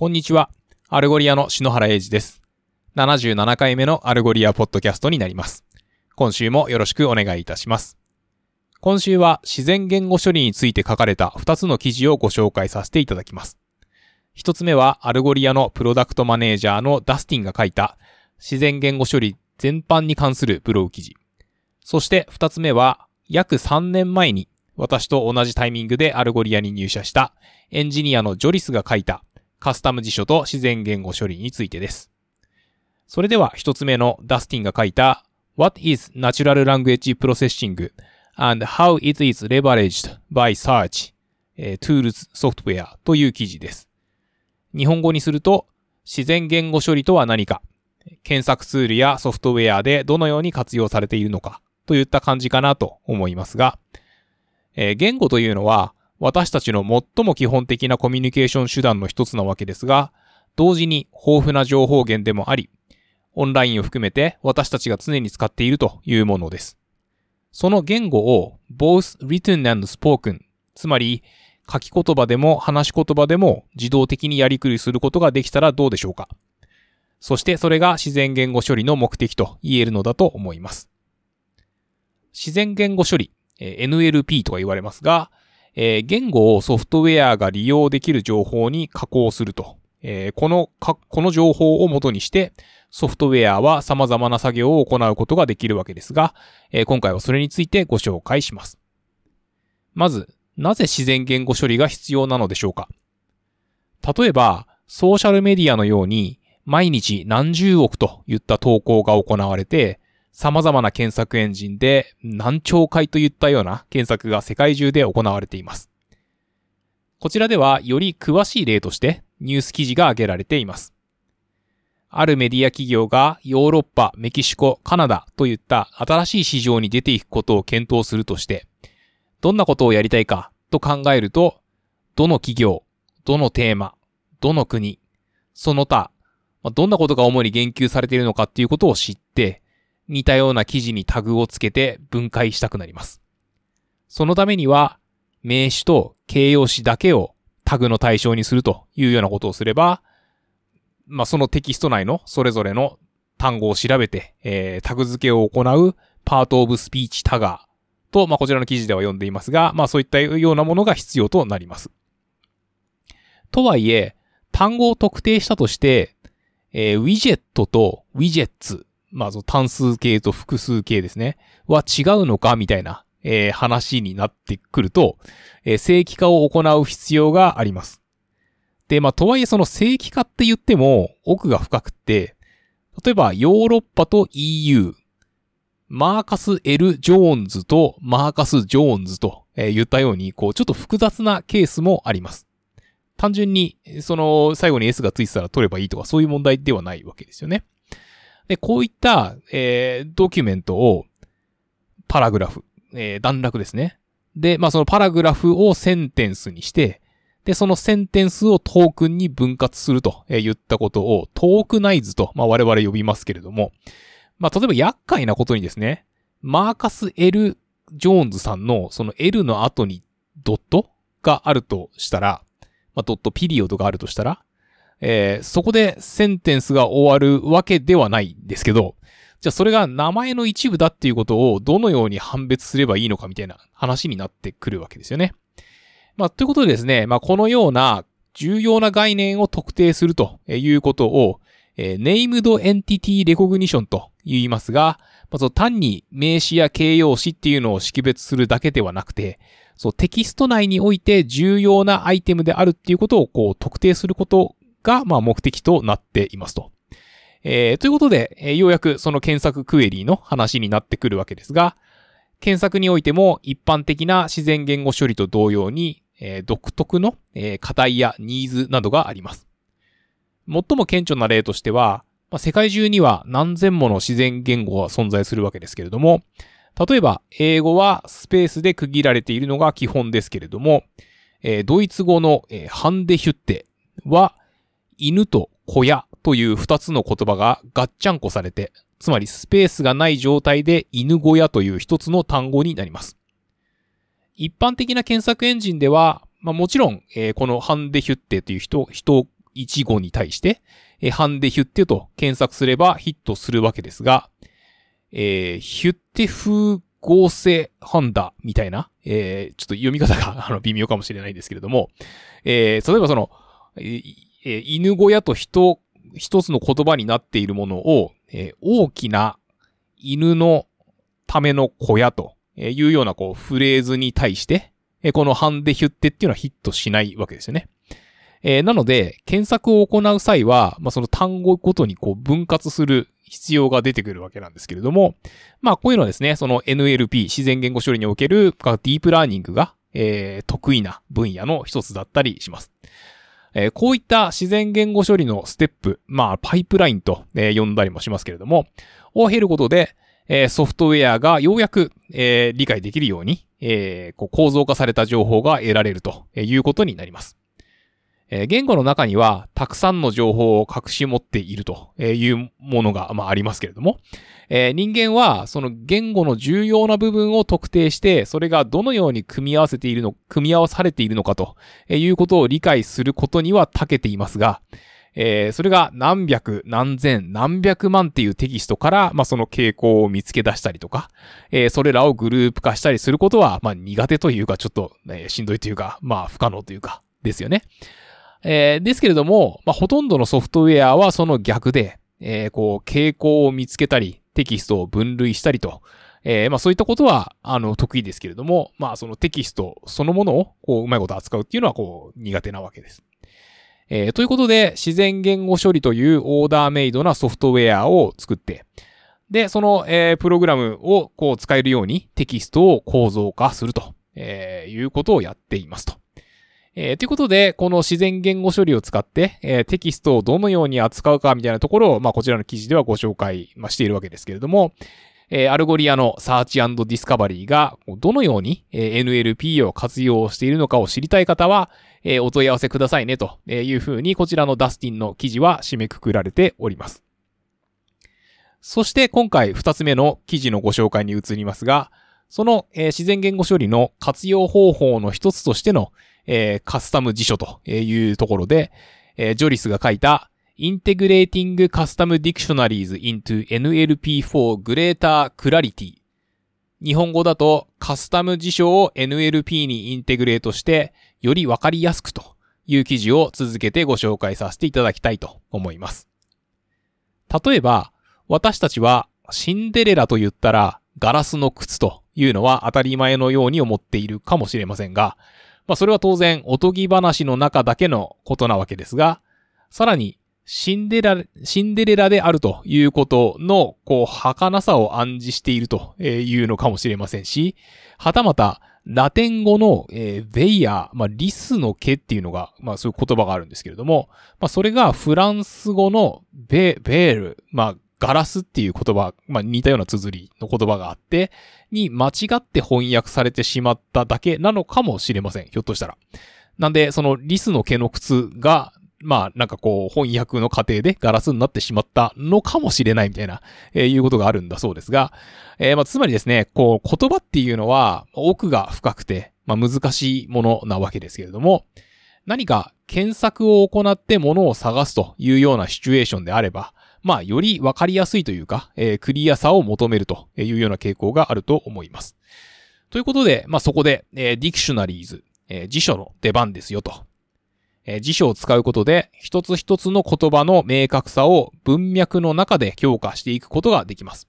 こんにちは。 Algolia の篠原英二です。77回目の Algolia ポッドキャストになります。今週もよろしくお願いいたします。今週は自然言語処理について書かれた2つの記事をご紹介させていただきます。1つ目は Algolia のプロダクトマネージャーのダスティンが書いた自然言語処理全般に関するブログ記事。そして2つ目は約3年前に私と同じタイミングで Algolia に入社したエンジニアのジョリスが書いたカスタム辞書と自然言語処理についてです。それでは一つ目のダスティンが書いた What is Natural Language Processing and How it is Leveraged by Search、Tools Software という記事です。日本語にすると自然言語処理とは何か、検索ツールやソフトウェアでどのように活用されているのかといった感じかなと思いますが、えー言語というのは私たちの最も基本的なコミュニケーション手段の一つなわけですが、同時に豊富な情報源でもあり、オンラインを含めて私たちが常に使っているというものです。その言語を both written and spoken、つまり書き言葉でも話し言葉でも自動的にやりくりすることができたらどうでしょうかそしてそれが自然言語処理の目的と言えるのだと思います。自然言語処理、NLP とか言われますが、えー言語をソフトウェアが利用できる情報に加工すると。えーこのか、この情報を元にして、ソフトウェアは様々な作業を行うことができるわけですが、えー今回はそれについてご紹介します。まず、なぜ自然言語処理が必要なのでしょうか？例えば、ソーシャルメディアのように、毎日何十億といった投稿が行われて、様々な検索エンジンで何兆回といったような検索が世界中で行われています。こちらではより詳しい例としてニュース記事が挙げられています。あるメディア企業がヨーロッパ、メキシコ、カナダといった新しい市場に出ていくことを検討するとして、どんなことをやりたいかと考えると、どの企業、どのテーマ、どの国、その他、どんなことが主に言及されているのかっていうことを知って、似たような記事にタグをつけて分解したくなります。そのためには、名詞と形容詞だけをタグの対象にするというようなことをすれば、まあ、そのテキスト内のそれぞれの単語を調べて、えータグ付けを行うパートオブスピーチタガーと、まあ、こちらの記事では読んでいますが、まあ、そういったようなものが必要となります。とはいえ、単語を特定したとして、えーウィジェットとウィジェッツ、まあ、その単数形と複数形ですね、は違うのかみたいな、えー話になってくると、えー正規化を行う必要があります。で、まあ、とはいえその正規化って言っても奥が深くって、例えばヨーロッパと EU、マーカス・ L・ ジョーンズとマーカス・ジョーンズとえー言ったように、こう、ちょっと複雑なケースもあります。単純に、その、最後に S がついてたら取ればいいとか、そういう問題ではないわけですよね。で、こういった、えードキュメントを、パラグラフ、えー段落ですね。で、まあそのパラグラフをセンテンスにして、で、そのセンテンスをトークンに分割するとえー言ったことをトークナイズと、まあ我々呼びますけれども、まあ例えば厄介なことにですね、マーカス・ L・ ジョーンズさんのその L の後にドットがあるとしたら、まあドットピリオドがあるとしたら、えーそこでセンテンスが終わるわけではないんですけど、じゃあそれが名前の一部だっていうことをどのように判別すればいいのかみたいな話になってくるわけですよね。まあ、ということでですね、まあ、このような重要な概念を特定するということを、えー、Named Entity Recognition と言いますが、まあ、そう単に名詞や形容詞っていうのを識別するだけではなくて、そうテキスト内において重要なアイテムであるっていうことをこう特定することが、まあ、目的となっていますと。えーということで、えーようやくその検索クエリーの話になってくるわけですが、検索においても一般的な自然言語処理と同様に、えー独特の、えー課題やニーズなどがあります。最も顕著な例としては、まあ、世界中には何千もの自然言語が存在するわけですけれども、例えば、英語はスペースで区切られているのが基本ですけれども、えードイツ語の、えーハンデヒュッテは、犬と小屋という二つの言葉がガッチャンコされて、つまりスペースがない状態で犬小屋という一つの単語になります。一般的な検索エンジンでは、まあもちろん、えーこのハンデヒュッテという人、人、1語に対して、えー、ハンデヒュッテと検索すればヒットするわけですが、えー、ヒュッテ風合成ハンダみたいな、えー、ちょっと読み方があの微妙かもしれないんですけれども、えー、例えばその、えー、え犬小屋と人、一つの言葉になっているものを、えー、大きな犬のための小屋というようなこうフレーズに対して、えこのハンデヒュッテっていうのはヒットしないわけですよね。えー、なので、検索を行う際は、まあ、その単語ごとにこう分割する必要が出てくるわけなんですけれども、まあ、こういうのはですね、その NLP、自然言語処理におけるディープラーニングが、えー、得意な分野の一つだったりします。えー、こういった自然言語処理のステップ、まあ、パイプラインと、えー、呼んだりもしますけれども、を経ることで、えー、ソフトウェアがようやく、え、理解できるように、え、こう構造化された情報が得られるということになります。え言語の中にはたくさんの情報を隠し持っているというものが、まあ、ありますけれども、え人間はその言語の重要な部分を特定して、それがどのように組み合わせているの、組み合わされているのかということを理解することには長けていますが、えー、それが何百、何千、何百万っていうテキストから、まあ、その傾向を見つけ出したりとか、えー、それらをグループ化したりすることは、まあ、苦手というか、ちょっと、ね、しんどいというか、まあ、不可能というか、ですよね。えー、ですけれども、まあ、ほとんどのソフトウェアはその逆で、えー、こう、傾向を見つけたり、テキストを分類したりと、えー、まあそういったことは、あの、得意ですけれども、まあそのテキストそのものを、こう、うまいこと扱うっていうのは、こう、苦手なわけです。えー、ということで、自然言語処理というオーダーメイドなソフトウェアを作って、で、その、えー、プログラムをこう使えるようにテキストを構造化すると、えー、いうことをやっていますと。えー、ということで、この自然言語処理を使って、えー、テキストをどのように扱うかみたいなところを、まあ、こちらの記事ではご紹介、まあ、しているわけですけれども、えー、 Algolia の search discovery がどのように、えー、NLP を活用しているのかを知りたい方は、えー、お問い合わせくださいねというふうにこちらのダスティンの記事は締めくくられております。そして今回二つ目の記事のご紹介に移りますが、その、えー、自然言語処理の活用方法の一つとしての、えー、カスタム辞書というところで、えー、ジョリスが書いた Integrating Custom Dictionaries into NLP for Greater Clarity 日本語だとカスタム辞書を NLP にインテグレートしてよりわかりやすくという記事を続けてご紹介させていただきたいと思います。例えば、私たちはシンデレラと言ったらガラスの靴というのは当たり前のように思っているかもしれませんが、まあそれは当然おとぎ話の中だけのことなわけですが、さらにシンデレラ、シンデレラであるということの、こう、儚さを暗示しているというのかもしれませんし、はたまた、ラテン語の、えー、ベイヤー、まあ、リスの毛っていうのが、まあ、そういう言葉があるんですけれども、まあ、それがフランス語のベ、ベール、まあ、ガラスっていう言葉、まあ、似たような綴りの言葉があって、に間違って翻訳されてしまっただけなのかもしれません。ひょっとしたら。なんで、そのリスの毛の靴が、まあ、なんかこう、翻訳の過程でガラスになってしまったのかもしれないみたいな、えー、いうことがあるんだそうですが、えー、まあ、つまりですね、こう、言葉っていうのは、奥が深くて、まあ、難しいものなわけですけれども、何か検索を行って物を探すというようなシチュエーションであれば、まあ、よりわかりやすいというか、えー、クリアさを求めるというような傾向があると思います。ということで、まあ、そこで、えー、 dictionaries、えー、辞書の出番ですよとえ辞書を使うことで、一つ一つの言葉の明確さを文脈の中で強化していくことができます。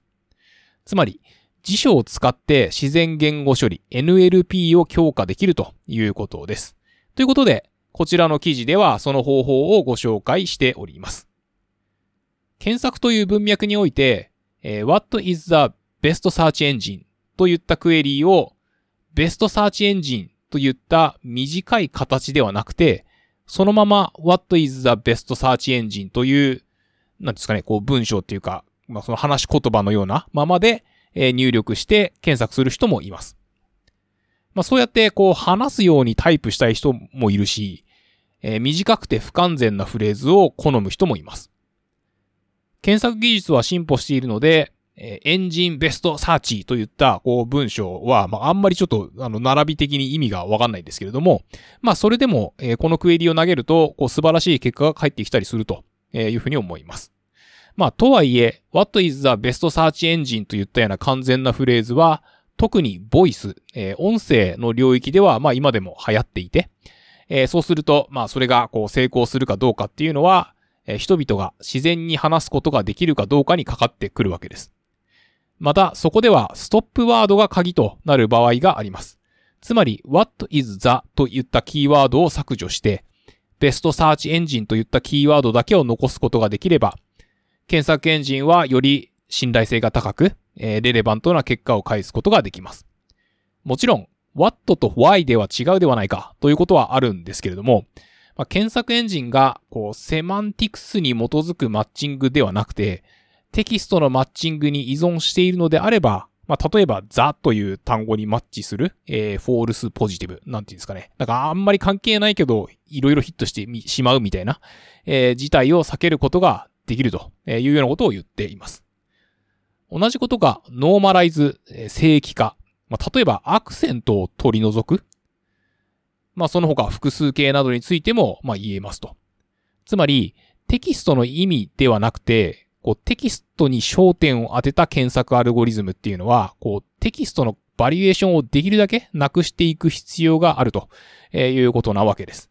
つまり、辞書を使って自然言語処理 NLP を強化できるということです。ということで、こちらの記事ではその方法をご紹介しております。検索という文脈において、えー、What is the best search engine? といったクエリーを Best Search Engine といった短い形ではなくて、そのまま What is the best search engine という、なんですかね、こう文章っていうか、まあその話し言葉のようなままで、え入力して検索する人もいます。まあそうやってこう話すようにタイプしたい人もいるし、えー、短くて不完全なフレーズを好む人もいます。検索技術は進歩しているので、えエンジンベストサーチといった、こう、文章は、まあ、あんまりちょっと、あの、並び的に意味がわかんないんですけれども、まあ、それでも、え、このクエリを投げると、こう、素晴らしい結果が返ってきたりするというふうに思います。まあ、とはいえ、What is the best search engine といったような完全なフレーズは、特にボイス、え、音声の領域では、まあ、今でも流行っていて、え、そうすると、まあ、それが、こう、成功するかどうかっていうのは、え、人々が自然に話すことができるかどうかにかかってくるわけです。また、そこではストップワードが鍵となる場合があります。つまり、what is the といったキーワードを削除して、ベストサーチエンジンといったキーワードだけを残すことができれば、検索エンジンはより信頼性が高く、えー、レレバントな結果を返すことができます。もちろん、what と why では違うではないかということはあるんですけれども、まあ、検索エンジンがこうセマンティクスに基づくマッチングではなくて、テキストのマッチングに依存しているのであれば、まあ、例えば、ザという単語にマッチする、えー、 false positive、なんていうんですかね。なんかあんまり関係ないけど、いろいろヒットしてしまうみたいな、えー、事態を避けることができるというようなことを言っています。同じことが、ノーマライズ、えー、正規化。まあ、例えば、アクセントを取り除く。まあ、その他、複数形などについても、まあ、言えますと。つまり、テキストの意味ではなくて、こうテキストに焦点を当てた検索アルゴリズムっていうのは、こうテキストのバリエーションをできるだけなくしていく必要があるということなわけです。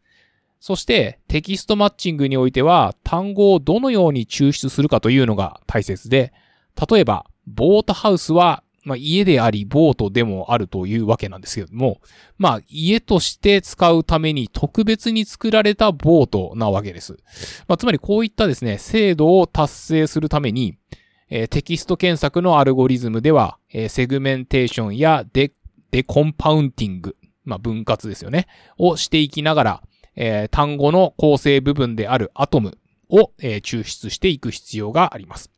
そしてテキストマッチングにおいては単語をどのように抽出するかというのが大切で、例えば、ボートハウスはまあ、家であり、ボートでもあるというわけなんですけども、まあ、家として使うために特別に作られたボートなわけです。まあ、つまりこういったですね、精度を達成するために、えー、テキスト検索のアルゴリズムでは、えー、セグメンテーションやデ、 decompounding、まあ、分割ですよね、をしていきながら、えー、単語の構成部分であるアトムを、え抽出していく必要があります。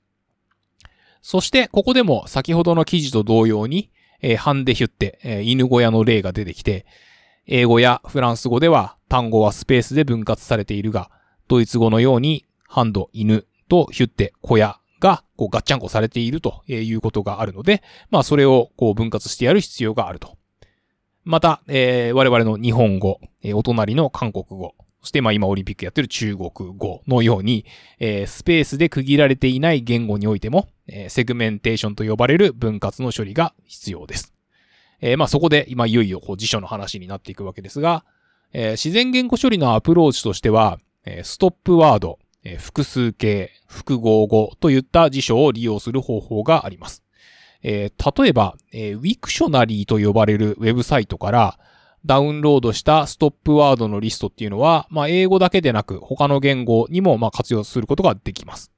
そして、ここでも先ほどの記事と同様に、えー、ハンデヒュッテ、えー、犬小屋の例が出てきて、英語やフランス語では単語はスペースで分割されているが、ドイツ語のようにハンド、犬とヒュッテ、小屋がこうガッチャンコされているということがあるので、まあそれをこう分割してやる必要があると。また、えー、我々の日本語、えー、お隣の韓国語、そして、まあ今オリンピックやってる中国語のように、えー、スペースで区切られていない言語においても、えー、セグメンテーションと呼ばれる分割の処理が必要です。えー、まあそこで今いよいよこう辞書の話になっていくわけですが、えー、自然言語処理のアプローチとしては、えー、ストップワード、えー、複数形、複合語といった辞書を利用する方法があります。えー、例えば、えー、 Wiktionary と呼ばれるウェブサイトから、ダウンロードしたストップワードのリストっていうのは、まあ、英語だけでなく他の言語にもまあ活用することができます。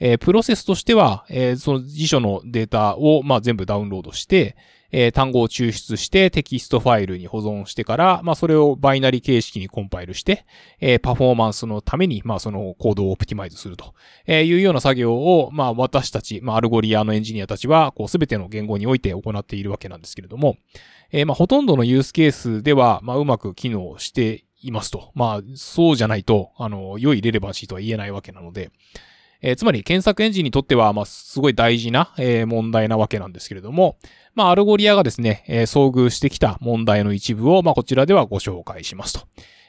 えー、プロセスとしては、えー、その辞書のデータをまあ全部ダウンロードして、えー、単語を抽出してテキストファイルに保存してから、まあそれをバイナリ形式にコンパイルして、えー、パフォーマンスのために、まあそのコードを optimize するとえいうような作業を、まあ私たち、まあ Algolia のエンジニアたちは、こうすべての言語において行っているわけなんですけれども、えー、まあ、ほとんどのユースケースでは、まあ、うまく機能していますと。まあ、そうじゃないと、あの、良い relevancy とは言えないわけなので、えー、つまり検索エンジンにとっては、まあ、すごい大事な、えー、問題なわけなんですけれども、まあ、 Algolia がですね、えー、遭遇してきた問題の一部を、まあ、こちらではご紹介しますと、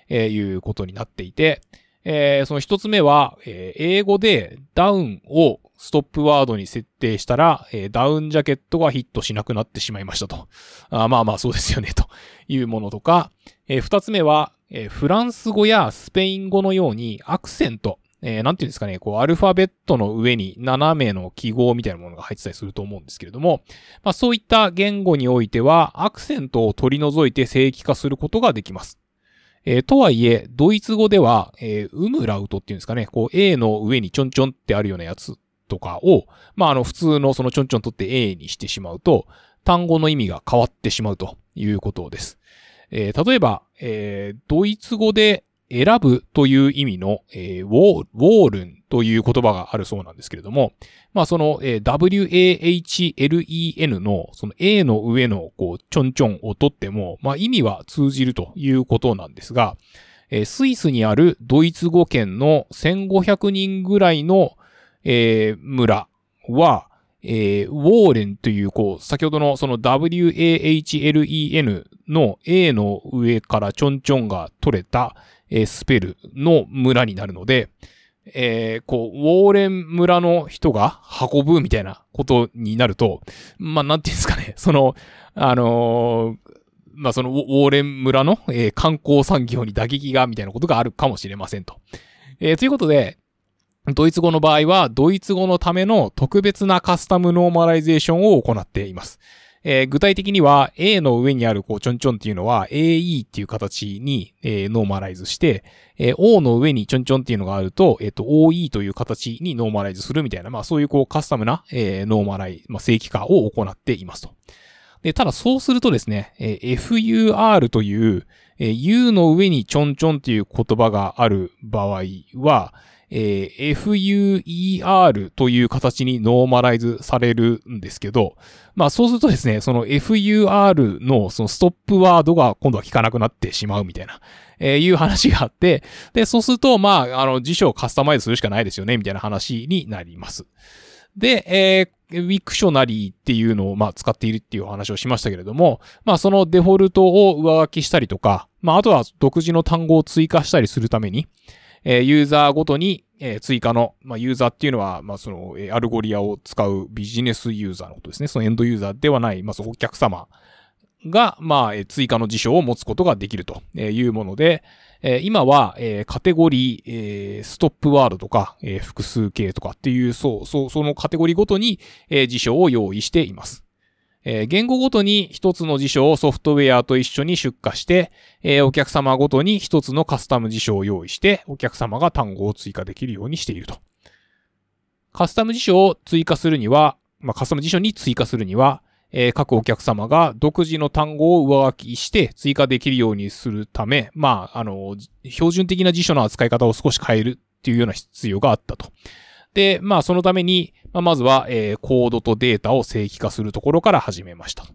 えいうことになっていて、え、その一つ目は、え、英語でダウンをストップワードに設定したら、え、ダウンジャケットがヒットしなくなってしまいましたと。あまあまあそうですよね、というものとか、えー、二つ目は、え、フランス語やスペイン語のようにアクセント、えー、なんていうんですかね、こう、アルファベットの上に斜めの記号みたいなものが入ってたりすると思うんですけれども、まあそういった言語においては、アクセントを取り除いて正規化することができます。えー、とはいえ、ドイツ語では、えー、ウムラウトっていうんですかね、こう A の上にちょんちょんってあるようなやつとかを、まあ、あの、普通のそのちょんちょん取って A にしてしまうと、単語の意味が変わってしまうということです。えー、例えば、えー、ドイツ語で選ぶという意味の、えー、ウォー、ルンという言葉があるそうなんですけれども、まあその、えー、WAHLEN のその A の上のこうちょんちょんを取っても、まあ意味は通じるということなんですが、えー、スイスにあるドイツ語圏の1500人ぐらいのえー、村は、えー、ウォーレンという、こう、先ほどのその WAHLEN の A の上からちょんちょんが取れた、えー、スペルの村になるので、えー、こう、ウォーレン村の人が運ぶみたいなことになると、まあ、なんていうんですかね、その、あのー、まあ、そのウォーレン村の、えー、観光産業に打撃がみたいなことがあるかもしれませんと。えー、ということで、ドイツ語の場合は、ドイツ語のための特別なカスタムノーマライゼーションを行っています。えー、具体的には A の上にあるこうちょんちょんっていうのは AE っていう形に、えー、ノーマライズして、えー、O の上にちょんちょんっていうのがあると、えっ、と OE という形にノーマライズするみたいな、まあそういうこうカスタムな、えノーマライ、まあ正規化を行っていますと。で、ただそうするとですね、え FUR という、え U の上にちょんちょんっていう言葉がある場合は、えー、FUER という形にノーマライズされるんですけど、まあそうするとですね、その FUR のそのストップワードが今度は効かなくなってしまうみたいな、えー、いう話があって、で、そうすると、まあ、あの、辞書をカスタマイズするしかないですよね、みたいな話になります。で、えー、 Wiktionary っていうのを、まあ、使っているっていう話をしましたけれども、まあ、そのデフォルトを上書きしたりとか、まあ、あとは独自の単語を追加したりするために、えー、ユーザーごとに、えー、追加の、まあ、ユーザーっていうのは、まあ、その、えー、 Algolia を使うビジネスユーザーのことですね。そのエンドユーザーではない、まあ、そのお客様が、まあ、えー、追加の辞書を持つことができるというもので、えー、今は、えー、カテゴリー、え、ストップワードとか、えー、複数形とかっていう、そう、そう、そのカテゴリーごとに、えー、辞書を用意しています。えー、言語ごとに一つの辞書をソフトウェアと一緒に出荷して、えー、お客様ごとに一つのカスタム辞書を用意して、お客様が単語を追加できるようにしていると。カスタム辞書を追加するには、まあ、カスタム辞書に追加するには、えー、各お客様が独自の単語を上書きして追加できるようにするため、まあ、あの、標準的な辞書の扱い方を少し変えるっていうような必要があったと。で、まあそのために、まあ、まずは、えー、コードとデータを正規化するところから始めました。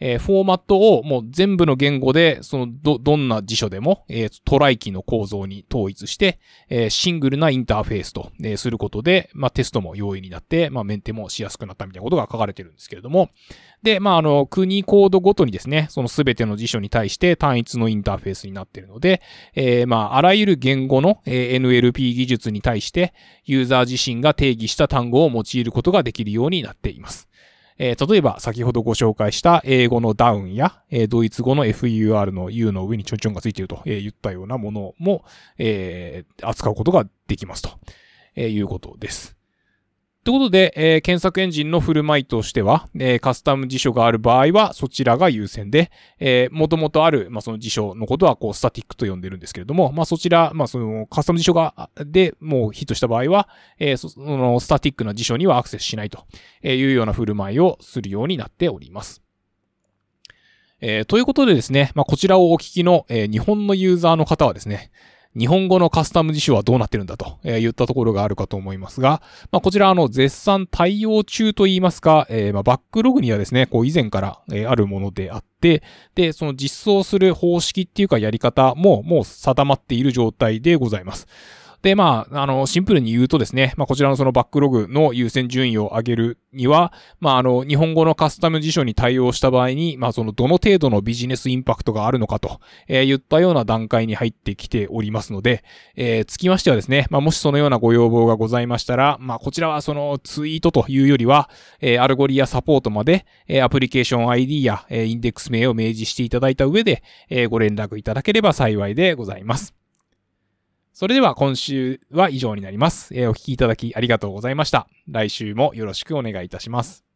えー、フォーマットをもう全部の言語で、そのど、どんな辞書でも、えー、トライキーの構造に統一して、えー、シングルなインターフェースと、え、することで、まあ、テストも容易になって、まあ、メンテもしやすくなったみたいなことが書かれてるんですけれども、で、まあ、あの、国コードごとにですね、そのすべての辞書に対して単一のインターフェースになっているので、え、まあ、あらゆる言語の、え、NLP 技術に対して、ユーザー自身が定義した単語を用いることができるようになっています。えー、例えば先ほどご紹介した英語のダウンや、えー、ドイツ語の FUR の U の上にちょんちょんがついていると、えー、言ったようなものも、え、扱うことができますと、え、いうことです。ということで、えー、検索エンジンの振る舞いとしては、えー、カスタム辞書がある場合はそちらが優先で、えー、元々ある、まあ、その辞書のことは、こう、スタティックと呼んでるんですけれども、まあ、そちら、まあ、その、カスタム辞書が、で、もうヒットした場合は、えー、その、スタティックな辞書にはアクセスしないというような振る舞いをするようになっております。えー、ということでですね、まあ、こちらをお聞きの、えー、日本のユーザーの方はですね、日本語のカスタム辞書はどうなってるんだと、え言ったところがあるかと思いますが、まあ、こちらあの絶賛対応中といいますか、えー、まあバックログにはですね、こう以前から、えあるものであって、で、その実装する方式っていうかやり方ももう定まっている状態でございます。で、まあ、あの、シンプルに言うとですね、まあ、こちらのそのバックログの優先順位を上げるには、まあ、あの、日本語のカスタム辞書に対応した場合に、まあ、その、どの程度のビジネスインパクトがあるのかと、えー、言ったような段階に入ってきておりますので、えー、つきましてはですね、まあ、もしそのようなご要望がございましたら、まあ、こちらはそのツイートというよりは、えー、 Algolia サポートまで、えー、アプリケーション ID や、えー、インデックス名を明示していただいた上で、えー、ご連絡いただければ幸いでございます。それでは今週は以上になります。えー、お聴きいただきありがとうございました。来週もよろしくお願いいたします。